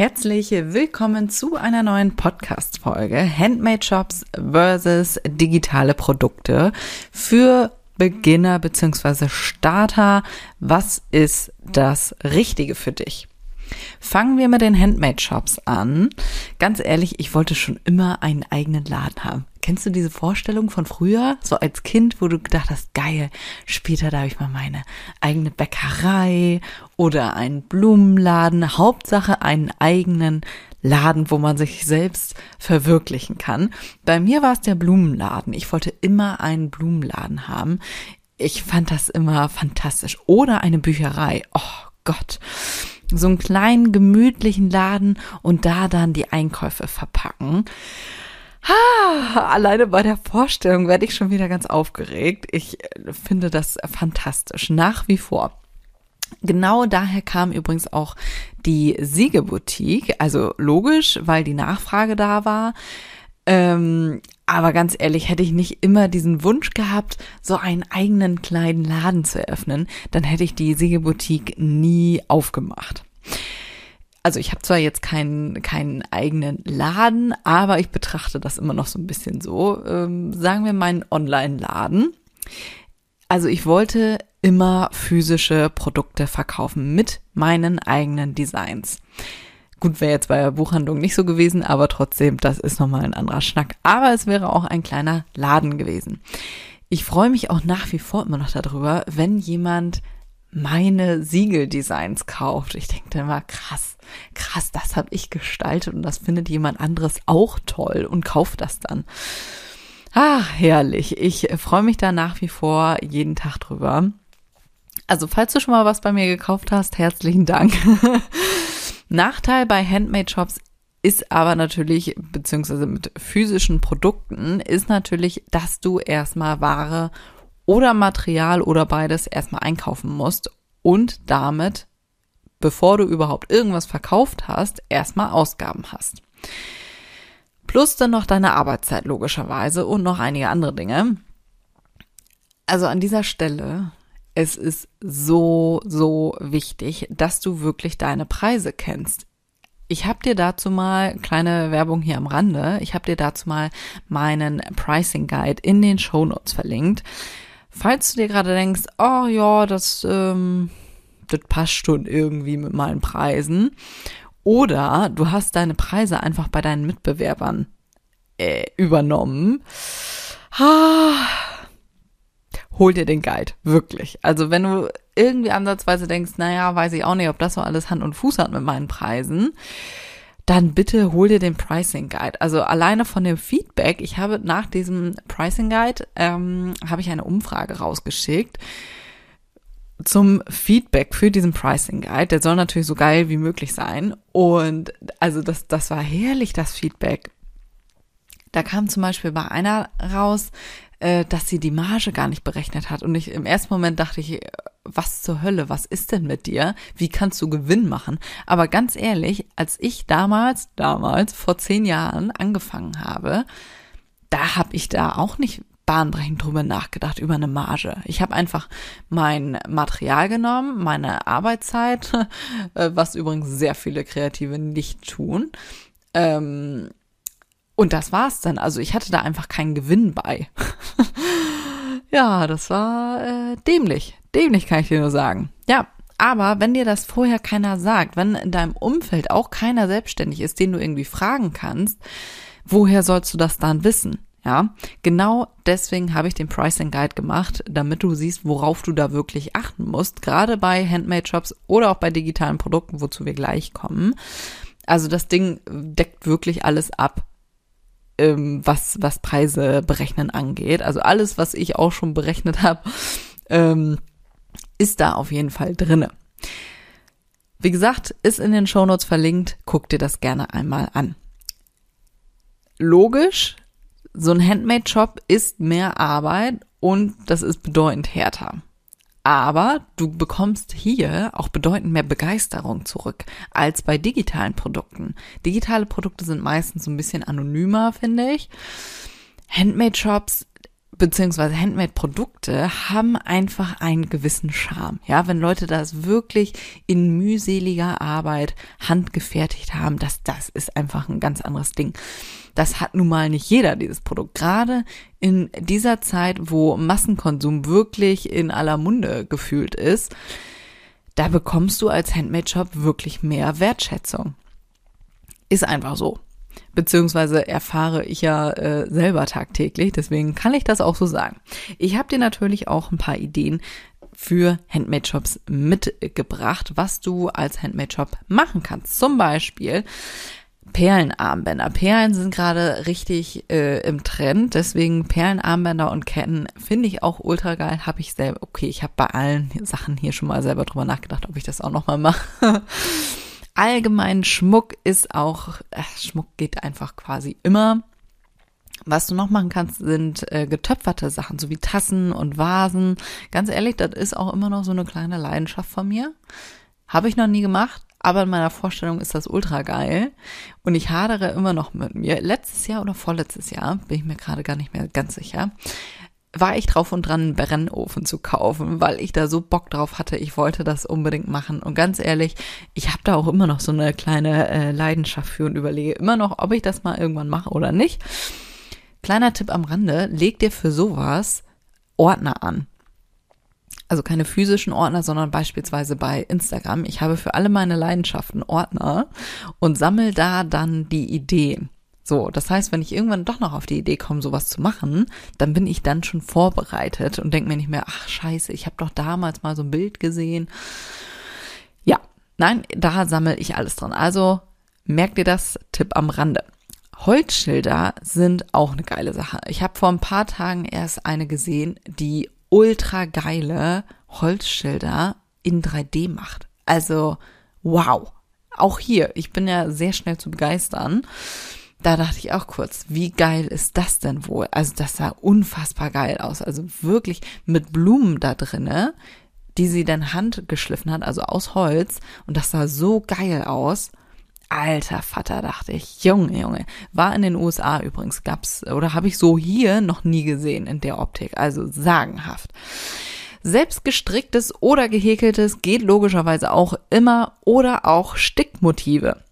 Herzlich willkommen zu einer neuen Podcast-Folge Handmade Shops versus digitale Produkte für Beginner bzw. Starter. Was ist das Richtige für dich? Fangen wir mit den Handmade Shops an. Ganz ehrlich, ich wollte schon immer einen eigenen Laden haben. Kennst du diese Vorstellung von früher, so als Kind, wo du gedacht hast, geil, später darf ich mal meine eigene Bäckerei oder einen Blumenladen, Hauptsache einen eigenen Laden, wo man sich selbst verwirklichen kann. Bei mir war es der Blumenladen. Ich wollte immer einen Blumenladen haben. Ich fand das immer fantastisch. Oder eine Bücherei. Oh Gott. So einen kleinen, gemütlichen Laden und da dann die Einkäufe verpacken. Ha, alleine bei der Vorstellung werde ich schon wieder ganz aufgeregt. Ich äh, finde das fantastisch, nach wie vor. Genau daher kam übrigens auch die Siegeboutique. Also logisch, weil die Nachfrage da war. Ähm, aber ganz ehrlich, hätte ich nicht immer diesen Wunsch gehabt, so einen eigenen kleinen Laden zu eröffnen, dann hätte ich die Siegeboutique nie aufgemacht also ich habe zwar jetzt keinen keinen eigenen Laden, aber ich betrachte das immer noch so ein bisschen so. Ähm, sagen wir meinen Online-Laden. Also ich wollte immer physische Produkte verkaufen mit meinen eigenen Designs. Gut, wäre jetzt bei der Buchhandlung nicht so gewesen, aber trotzdem, das ist nochmal ein anderer Schnack. Aber es wäre auch ein kleiner Laden gewesen. Ich freue mich auch nach wie vor immer noch darüber, wenn jemand meine Siegeldesigns kauft. Ich denke immer, krass, krass, das habe ich gestaltet und das findet jemand anderes auch toll und kauft das dann. Ah, herrlich. Ich freue mich da nach wie vor jeden Tag drüber. Also, falls du schon mal was bei mir gekauft hast, herzlichen Dank. Nachteil bei Handmade Shops ist aber natürlich, beziehungsweise mit physischen Produkten, ist natürlich, dass du erstmal Ware oder Material oder beides erstmal einkaufen musst und damit, bevor du überhaupt irgendwas verkauft hast, erstmal Ausgaben hast. Plus dann noch deine Arbeitszeit logischerweise und noch einige andere Dinge. Also an dieser Stelle, es ist so, so wichtig, dass du wirklich deine Preise kennst. Ich habe dir dazu mal kleine Werbung hier am Rande. Ich habe dir dazu mal meinen Pricing Guide in den Show Notes verlinkt. Falls du dir gerade denkst, oh ja, das, ähm, das passt schon irgendwie mit meinen Preisen. Oder du hast deine Preise einfach bei deinen Mitbewerbern äh, übernommen. Hol dir den Guide, wirklich. Also wenn du irgendwie ansatzweise denkst, naja, weiß ich auch nicht, ob das so alles Hand und Fuß hat mit meinen Preisen, dann bitte hol dir den Pricing Guide. Also alleine von dem Feedback, ich habe nach diesem Pricing Guide, ähm, habe ich eine Umfrage rausgeschickt zum Feedback für diesen Pricing Guide. Der soll natürlich so geil wie möglich sein. Und also das, das war herrlich, das Feedback. Da kam zum Beispiel bei einer raus, äh, dass sie die Marge gar nicht berechnet hat. Und ich im ersten Moment dachte ich, was zur Hölle, was ist denn mit dir? Wie kannst du Gewinn machen? Aber ganz ehrlich, als ich damals, damals, vor zehn Jahren angefangen habe, da habe ich da auch nicht bahnbrechend drüber nachgedacht, über eine Marge. Ich habe einfach mein Material genommen, meine Arbeitszeit, äh, was übrigens sehr viele Kreative nicht tun. Ähm, und das war's dann. Also ich hatte da einfach keinen Gewinn bei. ja, das war äh, dämlich. Dämlich kann ich dir nur sagen. Ja, aber wenn dir das vorher keiner sagt, wenn in deinem Umfeld auch keiner selbstständig ist, den du irgendwie fragen kannst, woher sollst du das dann wissen? Ja, genau deswegen habe ich den Pricing Guide gemacht, damit du siehst, worauf du da wirklich achten musst, gerade bei Handmade Shops oder auch bei digitalen Produkten, wozu wir gleich kommen. Also das Ding deckt wirklich alles ab, ähm, was, was Preise berechnen angeht. Also alles, was ich auch schon berechnet habe, ähm, ist da auf jeden Fall drinne. Wie gesagt, ist in den Shownotes verlinkt, guck dir das gerne einmal an. Logisch So ein Handmade-Shop ist mehr Arbeit und das ist bedeutend härter. Aber du bekommst hier auch bedeutend mehr Begeisterung zurück als bei digitalen Produkten. Digitale Produkte sind meistens so ein bisschen anonymer, finde ich. Handmade-Shops beziehungsweise Handmade-Produkte haben einfach einen gewissen Charme. Ja, wenn Leute das wirklich in mühseliger Arbeit handgefertigt haben, das, das ist einfach ein ganz anderes Ding. Das hat nun mal nicht jeder, dieses Produkt. Gerade in dieser Zeit, wo Massenkonsum wirklich in aller Munde gefühlt ist, da bekommst du als Handmade-Shop wirklich mehr Wertschätzung. Ist einfach so beziehungsweise erfahre ich ja äh, selber tagtäglich, deswegen kann ich das auch so sagen. Ich habe dir natürlich auch ein paar Ideen für Handmade-Shops mitgebracht, was du als Handmade-Shop machen kannst. Zum Beispiel Perlenarmbänder. Perlen sind gerade richtig äh, im Trend, deswegen Perlenarmbänder und Ketten finde ich auch ultra geil. Habe ich selber, okay, ich habe bei allen Sachen hier schon mal selber drüber nachgedacht, ob ich das auch nochmal mache. allgemein Schmuck ist auch, äh, Schmuck geht einfach quasi immer. Was du noch machen kannst, sind äh, getöpferte Sachen, so wie Tassen und Vasen. Ganz ehrlich, das ist auch immer noch so eine kleine Leidenschaft von mir. Habe ich noch nie gemacht, aber in meiner Vorstellung ist das ultra geil. Und ich hadere immer noch mit mir. Letztes Jahr oder vorletztes Jahr, bin ich mir gerade gar nicht mehr ganz sicher, war ich drauf und dran, einen Brennofen zu kaufen, weil ich da so Bock drauf hatte. Ich wollte das unbedingt machen. Und ganz ehrlich, ich habe da auch immer noch so eine kleine äh, Leidenschaft für und überlege immer noch, ob ich das mal irgendwann mache oder nicht. Kleiner Tipp am Rande, leg dir für sowas Ordner an. Also keine physischen Ordner, sondern beispielsweise bei Instagram. Ich habe für alle meine Leidenschaften Ordner und sammel da dann die Ideen. So, das heißt, wenn ich irgendwann doch noch auf die Idee komme, sowas zu machen, dann bin ich dann schon vorbereitet und denke mir nicht mehr, ach scheiße, ich habe doch damals mal so ein Bild gesehen. Ja, nein, da sammle ich alles drin. Also merkt ihr das, Tipp am Rande. Holzschilder sind auch eine geile Sache. Ich habe vor ein paar Tagen erst eine gesehen, die ultra geile Holzschilder in 3D macht. Also, wow. Auch hier, ich bin ja sehr schnell zu begeistern da dachte ich auch kurz, wie geil ist das denn wohl? Also das sah unfassbar geil aus. Also wirklich mit Blumen da drinne, die sie dann handgeschliffen hat, also aus Holz. Und das sah so geil aus. Alter Vater, dachte ich. Junge, Junge. War in den USA übrigens, gab's, oder habe ich so hier noch nie gesehen in der Optik. Also sagenhaft. Selbst gestricktes oder gehäkeltes geht logischerweise auch immer oder auch Stickmotive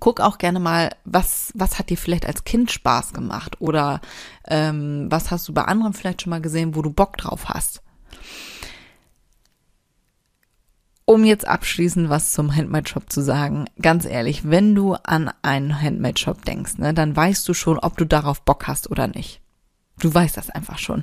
guck auch gerne mal, was, was hat dir vielleicht als Kind Spaß gemacht oder ähm, was hast du bei anderen vielleicht schon mal gesehen, wo du Bock drauf hast. Um jetzt abschließend was zum Handmade-Shop zu sagen, ganz ehrlich, wenn du an einen Handmade-Shop denkst, ne, dann weißt du schon, ob du darauf Bock hast oder nicht. Du weißt das einfach schon.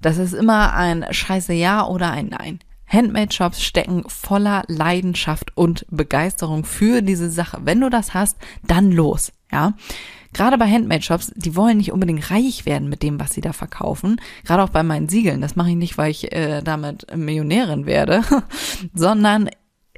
Das ist immer ein scheiße Ja oder ein Nein. Handmade-Shops stecken voller Leidenschaft und Begeisterung für diese Sache. Wenn du das hast, dann los, ja. Gerade bei Handmade-Shops, die wollen nicht unbedingt reich werden mit dem, was sie da verkaufen. Gerade auch bei meinen Siegeln. Das mache ich nicht, weil ich äh, damit Millionärin werde, sondern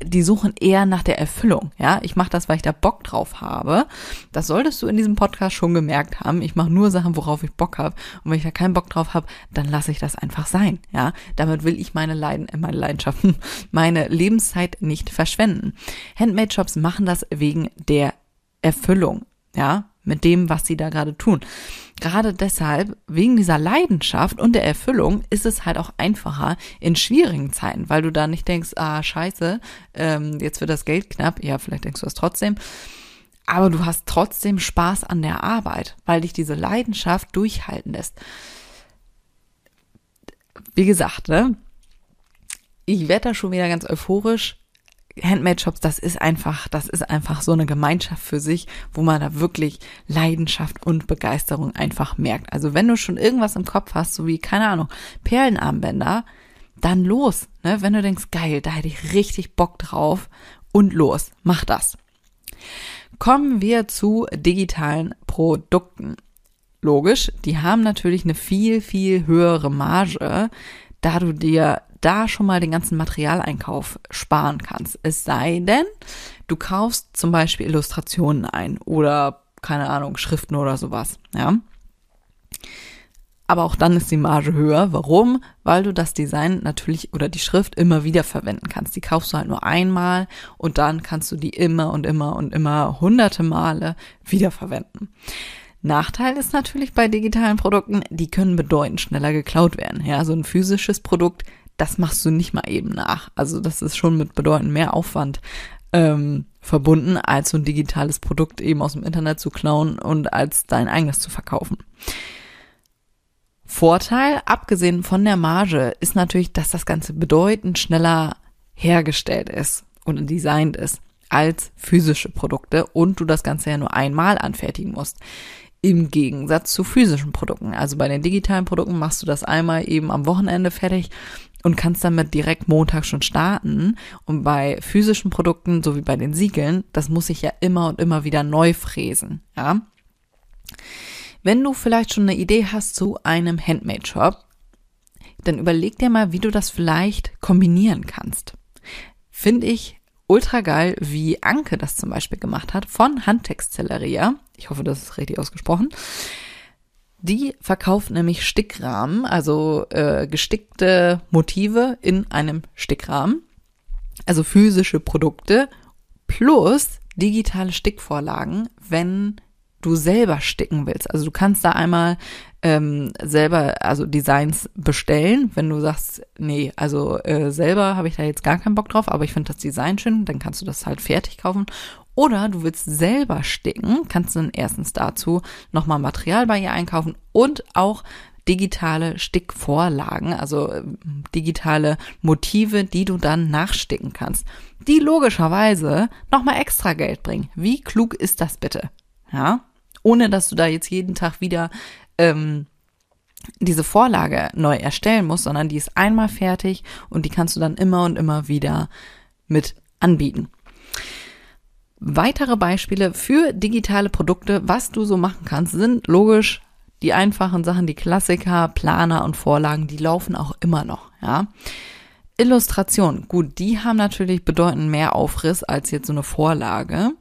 die suchen eher nach der Erfüllung. Ja, ich mache das, weil ich da Bock drauf habe. Das solltest du in diesem Podcast schon gemerkt haben. Ich mache nur Sachen, worauf ich Bock habe. Und wenn ich da keinen Bock drauf habe, dann lasse ich das einfach sein. Ja, damit will ich meine Leiden, äh, meine Leidenschaften, meine Lebenszeit nicht verschwenden. Handmade Shops machen das wegen der Erfüllung. Ja, mit dem, was sie da gerade tun. Gerade deshalb, wegen dieser Leidenschaft und der Erfüllung, ist es halt auch einfacher in schwierigen Zeiten, weil du da nicht denkst, ah, scheiße, ähm, jetzt wird das Geld knapp. Ja, vielleicht denkst du das trotzdem. Aber du hast trotzdem Spaß an der Arbeit, weil dich diese Leidenschaft durchhalten lässt. Wie gesagt, ne? Ich werde da schon wieder ganz euphorisch, Handmade-Shops, das ist einfach, das ist einfach so eine Gemeinschaft für sich, wo man da wirklich Leidenschaft und Begeisterung einfach merkt. Also wenn du schon irgendwas im Kopf hast, so wie, keine Ahnung, Perlenarmbänder, dann los. Ne? Wenn du denkst, geil, da hätte ich richtig Bock drauf und los, mach das. Kommen wir zu digitalen Produkten. Logisch, die haben natürlich eine viel, viel höhere Marge, da du dir da schon mal den ganzen Materialeinkauf sparen kannst. Es sei denn, du kaufst zum Beispiel Illustrationen ein oder keine Ahnung, Schriften oder sowas, ja. Aber auch dann ist die Marge höher. Warum? Weil du das Design natürlich oder die Schrift immer wieder verwenden kannst. Die kaufst du halt nur einmal und dann kannst du die immer und immer und immer hunderte Male wiederverwenden. Nachteil ist natürlich bei digitalen Produkten, die können bedeutend schneller geklaut werden. Ja, so ein physisches Produkt, das machst du nicht mal eben nach. Also das ist schon mit bedeutend mehr Aufwand ähm, verbunden, als so ein digitales Produkt eben aus dem Internet zu klauen und als dein eigenes zu verkaufen. Vorteil, abgesehen von der Marge, ist natürlich, dass das Ganze bedeutend schneller hergestellt ist und designt ist als physische Produkte und du das Ganze ja nur einmal anfertigen musst. Im Gegensatz zu physischen Produkten. Also bei den digitalen Produkten machst du das einmal eben am Wochenende fertig und kannst damit direkt Montag schon starten. Und bei physischen Produkten, so wie bei den Siegeln, das muss ich ja immer und immer wieder neu fräsen, ja. Wenn du vielleicht schon eine Idee hast zu einem Handmade-Shop, dann überleg dir mal, wie du das vielleicht kombinieren kannst. Finde ich ultra geil, wie Anke das zum Beispiel gemacht hat von Handtextilleria. Ich hoffe, das ist richtig ausgesprochen. Die verkauft nämlich Stickrahmen, also äh, gestickte Motive in einem Stickrahmen, also physische Produkte plus digitale Stickvorlagen, wenn du selber sticken willst. Also du kannst da einmal ähm, selber, also Designs bestellen, wenn du sagst, nee, also äh, selber habe ich da jetzt gar keinen Bock drauf, aber ich finde das Design schön, dann kannst du das halt fertig kaufen. Oder du willst selber sticken, kannst du dann erstens dazu nochmal Material bei ihr einkaufen und auch digitale Stickvorlagen, also äh, digitale Motive, die du dann nachsticken kannst, die logischerweise nochmal extra Geld bringen. Wie klug ist das bitte? Ja, ohne dass du da jetzt jeden Tag wieder ähm, diese Vorlage neu erstellen musst, sondern die ist einmal fertig und die kannst du dann immer und immer wieder mit anbieten. Weitere Beispiele für digitale Produkte, was du so machen kannst, sind logisch die einfachen Sachen, die Klassiker, Planer und Vorlagen, die laufen auch immer noch, ja. Illustration, gut, die haben natürlich bedeutend mehr Aufriss als jetzt so eine Vorlage.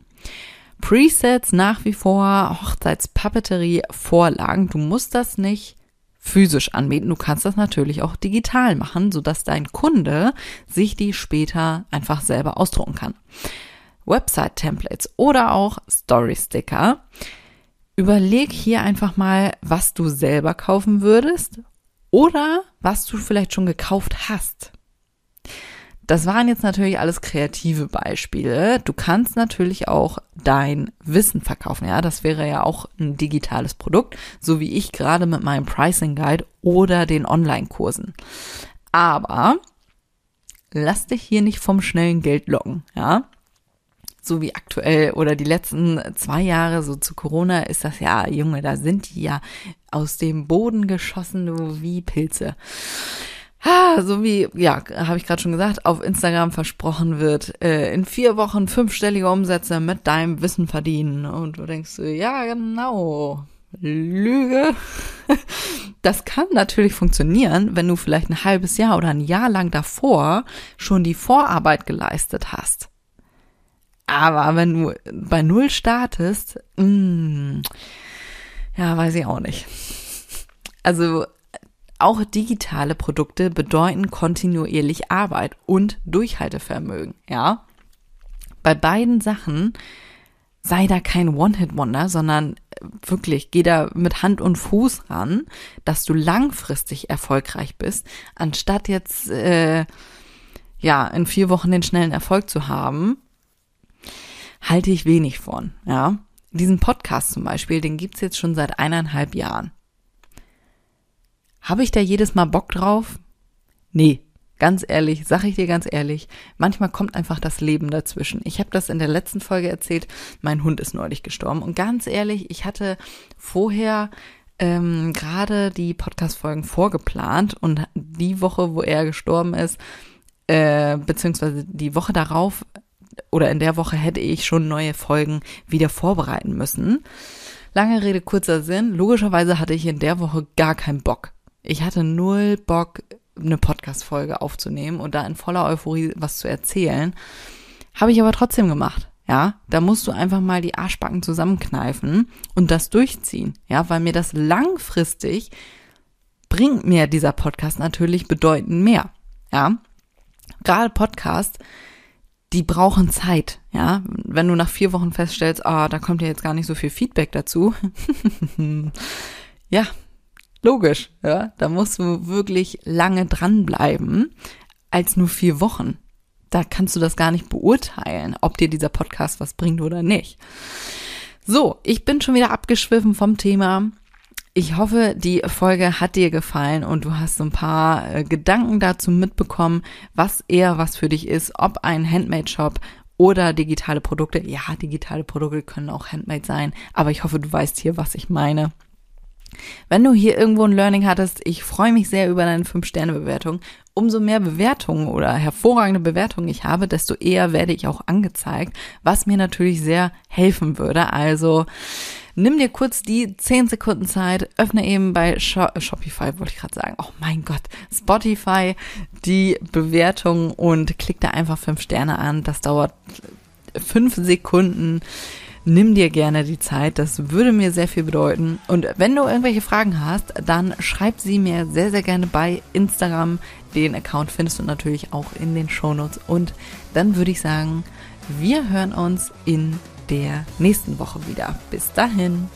Presets nach wie vor, Hochzeitspapeterie, Vorlagen. Du musst das nicht physisch anbieten. Du kannst das natürlich auch digital machen, sodass dein Kunde sich die später einfach selber ausdrucken kann. Website-Templates oder auch Story-Sticker. Überleg hier einfach mal, was du selber kaufen würdest oder was du vielleicht schon gekauft hast. Das waren jetzt natürlich alles kreative Beispiele. Du kannst natürlich auch dein Wissen verkaufen. Ja, das wäre ja auch ein digitales Produkt, so wie ich gerade mit meinem Pricing Guide oder den Online-Kursen. Aber lass dich hier nicht vom schnellen Geld locken. Ja, so wie aktuell oder die letzten zwei Jahre so zu Corona ist das ja, Junge, da sind die ja aus dem Boden geschossen, wie Pilze. Ah, so wie, ja, habe ich gerade schon gesagt, auf Instagram versprochen wird, äh, in vier Wochen fünfstellige Umsätze mit deinem Wissen verdienen. Und du denkst, ja, genau. Lüge. Das kann natürlich funktionieren, wenn du vielleicht ein halbes Jahr oder ein Jahr lang davor schon die Vorarbeit geleistet hast. Aber wenn du bei Null startest, mm, ja, weiß ich auch nicht. Also auch digitale Produkte bedeuten kontinuierlich Arbeit und Durchhaltevermögen, ja. Bei beiden Sachen sei da kein One-Hit-Wonder, sondern wirklich geh da mit Hand und Fuß ran, dass du langfristig erfolgreich bist, anstatt jetzt äh, ja in vier Wochen den schnellen Erfolg zu haben, halte ich wenig von, ja. Diesen Podcast zum Beispiel, den gibt's jetzt schon seit eineinhalb Jahren. Habe ich da jedes Mal Bock drauf? Nee, ganz ehrlich, sag ich dir ganz ehrlich, manchmal kommt einfach das Leben dazwischen. Ich habe das in der letzten Folge erzählt, mein Hund ist neulich gestorben und ganz ehrlich, ich hatte vorher ähm, gerade die Podcast-Folgen vorgeplant und die Woche, wo er gestorben ist, äh, beziehungsweise die Woche darauf oder in der Woche hätte ich schon neue Folgen wieder vorbereiten müssen. Lange Rede, kurzer Sinn. Logischerweise hatte ich in der Woche gar keinen Bock. Ich hatte null Bock, eine Podcast-Folge aufzunehmen und da in voller Euphorie was zu erzählen. Habe ich aber trotzdem gemacht. Ja, da musst du einfach mal die Arschbacken zusammenkneifen und das durchziehen. Ja, weil mir das langfristig bringt mir dieser Podcast natürlich bedeutend mehr. Ja, gerade Podcast, die brauchen Zeit. Ja, wenn du nach vier Wochen feststellst, ah, da kommt ja jetzt gar nicht so viel Feedback dazu. ja, logisch. Ja, da musst du wirklich lange dranbleiben als nur vier Wochen da kannst du das gar nicht beurteilen, ob dir dieser Podcast was bringt oder nicht. So, ich bin schon wieder abgeschwiffen vom Thema. Ich hoffe, die Folge hat dir gefallen und du hast so ein paar äh, Gedanken dazu mitbekommen, was eher was für dich ist, ob ein Handmade-Shop oder digitale Produkte. Ja, digitale Produkte können auch Handmade sein, aber ich hoffe, du weißt hier, was ich meine. Wenn du hier irgendwo ein Learning hattest, ich freue mich sehr über deine 5-Sterne-Bewertung. Umso mehr Bewertungen oder hervorragende Bewertungen ich habe, desto eher werde ich auch angezeigt, was mir natürlich sehr helfen würde. Also nimm dir kurz die 10 Sekunden Zeit, öffne eben bei Shopify, wollte ich gerade sagen, oh mein Gott, Spotify die Bewertung und klick da einfach 5 Sterne an. Das dauert 5 Sekunden nimm dir gerne die Zeit. Das würde mir sehr viel bedeuten. Und wenn du irgendwelche Fragen hast, dann schreib sie mir sehr, sehr gerne bei Instagram. Den Account findest du natürlich auch in den Shownotes. Und dann würde ich sagen, wir hören uns in der nächsten Woche wieder. Bis dahin.